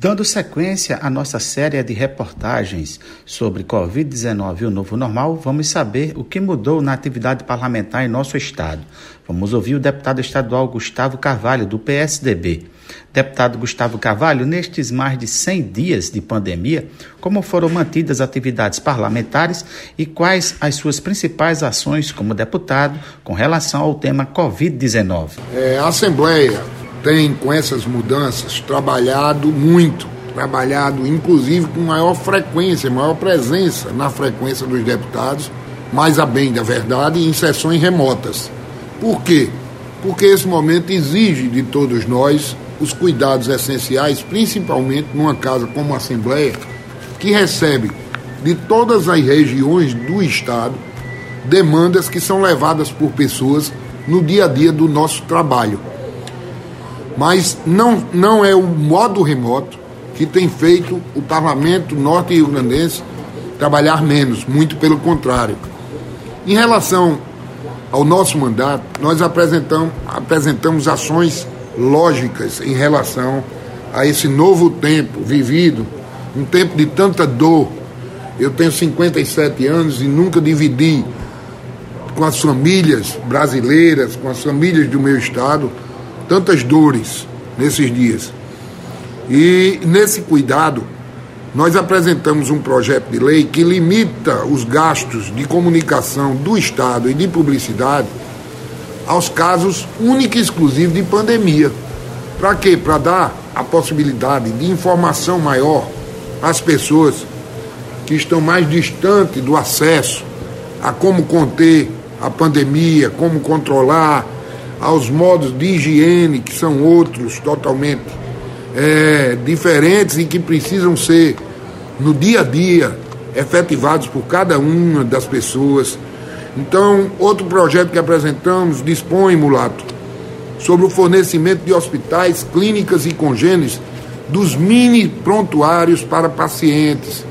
Dando sequência à nossa série de reportagens sobre Covid-19 e o novo normal, vamos saber o que mudou na atividade parlamentar em nosso estado. Vamos ouvir o deputado estadual Gustavo Carvalho, do PSDB. Deputado Gustavo Carvalho, nestes mais de 100 dias de pandemia, como foram mantidas as atividades parlamentares e quais as suas principais ações como deputado com relação ao tema Covid-19? É, a Assembleia tem, com essas mudanças, trabalhado muito, trabalhado inclusive com maior frequência, maior presença na frequência dos deputados, mais a bem da verdade, em sessões remotas. Por quê? Porque esse momento exige de todos nós os cuidados essenciais, principalmente numa casa como a Assembleia, que recebe de todas as regiões do Estado demandas que são levadas por pessoas no dia a dia do nosso trabalho. Mas não, não é o modo remoto que tem feito o parlamento norte-rio-grandense trabalhar menos, muito pelo contrário. Em relação ao nosso mandato, nós apresentamos, apresentamos ações lógicas em relação a esse novo tempo vivido, um tempo de tanta dor. Eu tenho 57 anos e nunca dividi com as famílias brasileiras, com as famílias do meu estado, tantas dores nesses dias. E nesse cuidado, nós apresentamos um projeto de lei que limita os gastos de comunicação do Estado e de publicidade aos casos únicos e exclusivos de pandemia. Para quê? Para dar a possibilidade de informação maior às pessoas que estão mais distantes do acesso a como conter a pandemia, como controlar aos modos de higiene, que são outros totalmente é, diferentes e que precisam ser, no dia a dia, efetivados por cada uma das pessoas. Então, outro projeto que apresentamos dispõe, mulato, sobre o fornecimento de hospitais, clínicas e congêneres dos mini prontuários para pacientes.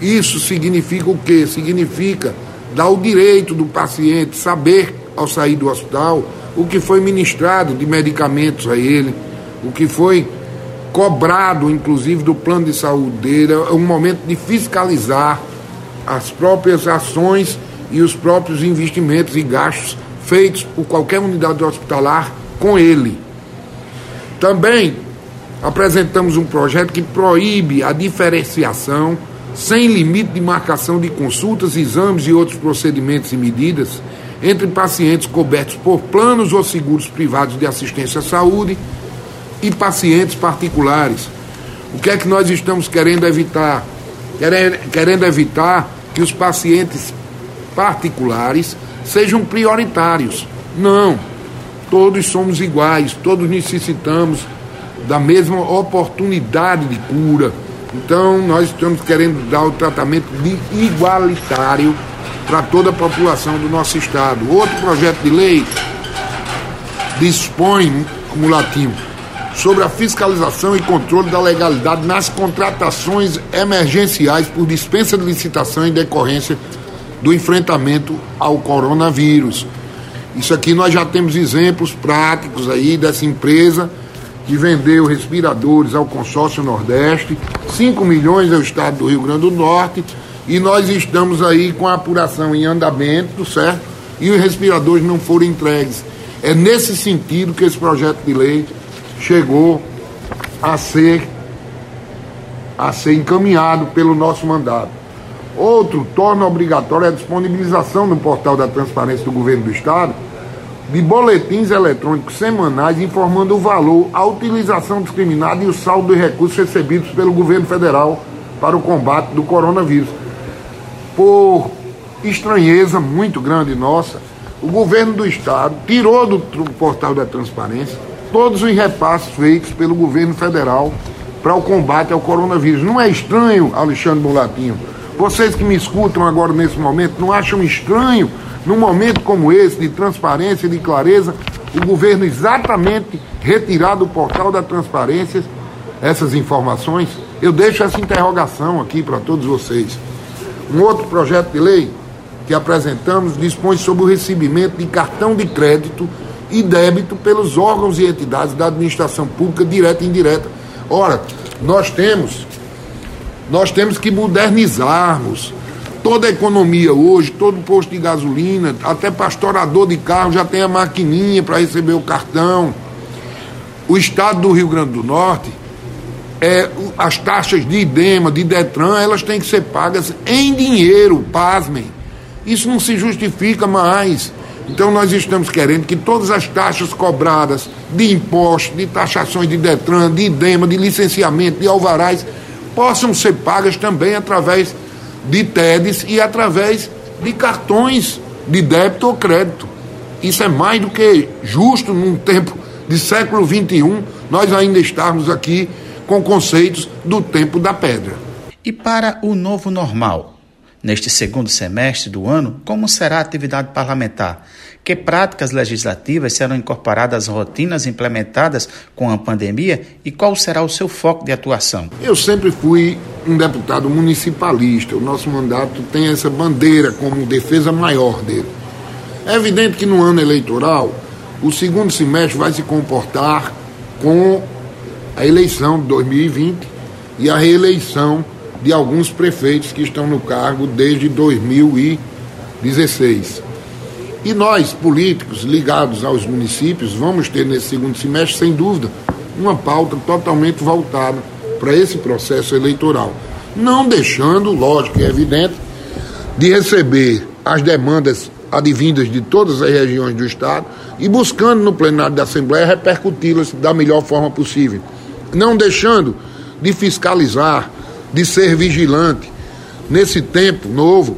Isso significa o quê? Significa dar o direito do paciente saber, ao sair do hospital, o que foi ministrado de medicamentos a ele, o que foi cobrado, inclusive, do plano de saúde dele, é um momento de fiscalizar as próprias ações e os próprios investimentos e gastos feitos por qualquer unidade hospitalar com ele. Também apresentamos um projeto que proíbe a diferenciação sem limite de marcação de consultas, exames e outros procedimentos e medidas entre pacientes cobertos por planos ou seguros privados de assistência à saúde e pacientes particulares. O que é que nós estamos querendo evitar? Querendo evitar que os pacientes particulares sejam prioritários. Não. Todos somos iguais, todos necessitamos da mesma oportunidade de cura. Então, nós estamos querendo dar o tratamento de igualitário para toda a população do nosso estado. Outro projeto de lei dispõe, cumulativo, sobre a fiscalização e controle da legalidade nas contratações emergenciais por dispensa de licitação em decorrência do enfrentamento ao coronavírus. Isso aqui nós já temos exemplos práticos aí dessa empresa que vendeu respiradores ao consórcio Nordeste, 5 milhões ao estado do Rio Grande do Norte e nós estamos aí com a apuração em andamento, certo? E os respiradores não foram entregues. É nesse sentido que esse projeto de lei chegou a ser a ser encaminhado pelo nosso mandato. Outro torna obrigatória a disponibilização no portal da transparência do governo do estado de boletins eletrônicos semanais informando o valor, a utilização discriminada e o saldo de recursos recebidos pelo governo federal para o combate do coronavírus por estranheza muito grande nossa, o governo do estado tirou do portal da transparência todos os repasses feitos pelo governo federal para o combate ao coronavírus. Não é estranho, Alexandre Mulatinho? Vocês que me escutam agora nesse momento, não acham estranho, num momento como esse, de transparência, de clareza, o governo exatamente retirar do portal da transparência essas informações? Eu deixo essa interrogação aqui para todos vocês. Um outro projeto de lei que apresentamos dispõe sobre o recebimento de cartão de crédito e débito pelos órgãos e entidades da administração pública direta e indireta. Ora, nós temos, nós temos que modernizarmos toda a economia hoje, todo posto de gasolina, até pastorador de carro já tem a maquininha para receber o cartão. O estado do Rio Grande do Norte, é, as taxas de IDEMA, de DETRAN, elas têm que ser pagas em dinheiro, pasmem. Isso não se justifica mais. Então nós estamos querendo que todas as taxas cobradas de impostos, de taxações de Detran, de IDEMA, de licenciamento, de alvarás, possam ser pagas também através de TEDs e através de cartões de débito ou crédito. Isso é mais do que justo num tempo de século XXI, nós ainda estarmos aqui com conceitos do tempo da pedra. E para o novo normal? Neste segundo semestre do ano, como será a atividade parlamentar? Que práticas legislativas serão incorporadas às rotinas implementadas com a pandemia e qual será o seu foco de atuação? Eu sempre fui um deputado municipalista. O nosso mandato tem essa bandeira como defesa maior dele. É evidente que no ano eleitoral, o segundo semestre vai se comportar com a eleição de 2020 e a reeleição de alguns prefeitos que estão no cargo desde 2016. E nós, políticos ligados aos municípios, vamos ter nesse segundo semestre, sem dúvida, uma pauta totalmente voltada para esse processo eleitoral. Não deixando, lógico e é evidente, de receber as demandas advindas de todas as regiões do Estado e buscando no plenário da Assembleia repercuti-las da melhor forma possível. Não deixando de fiscalizar de ser vigilante nesse tempo novo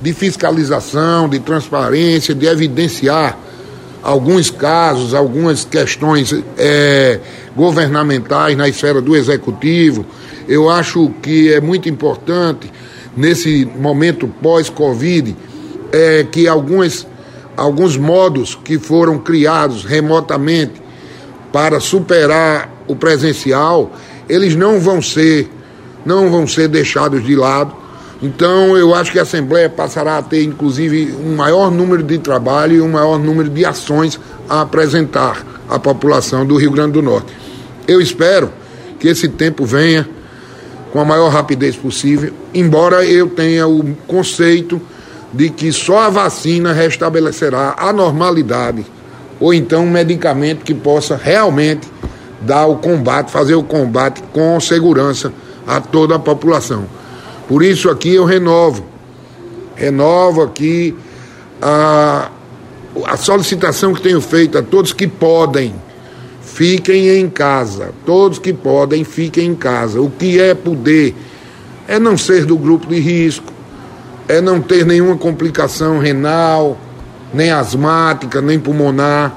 de fiscalização, de transparência, de evidenciar alguns casos, algumas questões é, governamentais na esfera do executivo. Eu acho que é muito importante nesse momento pós-Covid é, que algumas, alguns modos que foram criados remotamente para superar o presencial, eles não vão ser não vão ser deixados de lado. Então, eu acho que a Assembleia passará a ter, inclusive, um maior número de trabalho e um maior número de ações a apresentar à população do Rio Grande do Norte. Eu espero que esse tempo venha com a maior rapidez possível, embora eu tenha o conceito de que só a vacina restabelecerá a normalidade, ou então um medicamento que possa realmente dar o combate, fazer o combate com segurança a toda a população. Por isso aqui eu renovo, renovo aqui a, a solicitação que tenho feito a todos que podem, fiquem em casa. Todos que podem, fiquem em casa. O que é poder é não ser do grupo de risco, é não ter nenhuma complicação renal, nem asmática, nem pulmonar.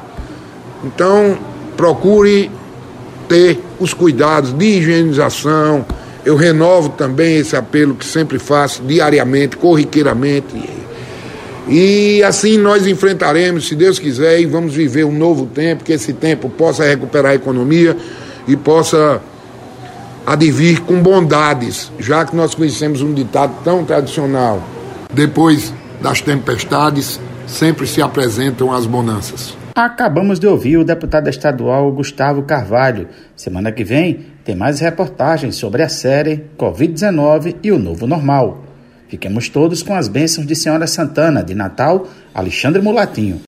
Então, procure ter os cuidados de higienização, eu renovo também esse apelo que sempre faço diariamente, corriqueiramente. E assim nós enfrentaremos, se Deus quiser, e vamos viver um novo tempo, que esse tempo possa recuperar a economia e possa advir com bondades, já que nós conhecemos um ditado tão tradicional. Depois das tempestades, sempre se apresentam as bonanças. Acabamos de ouvir o deputado estadual Gustavo Carvalho. Semana que vem tem mais reportagens sobre a série Covid-19 e o novo normal. Fiquemos todos com as bênçãos de Senhora Santana, de Natal, Alexandre Mulatinho.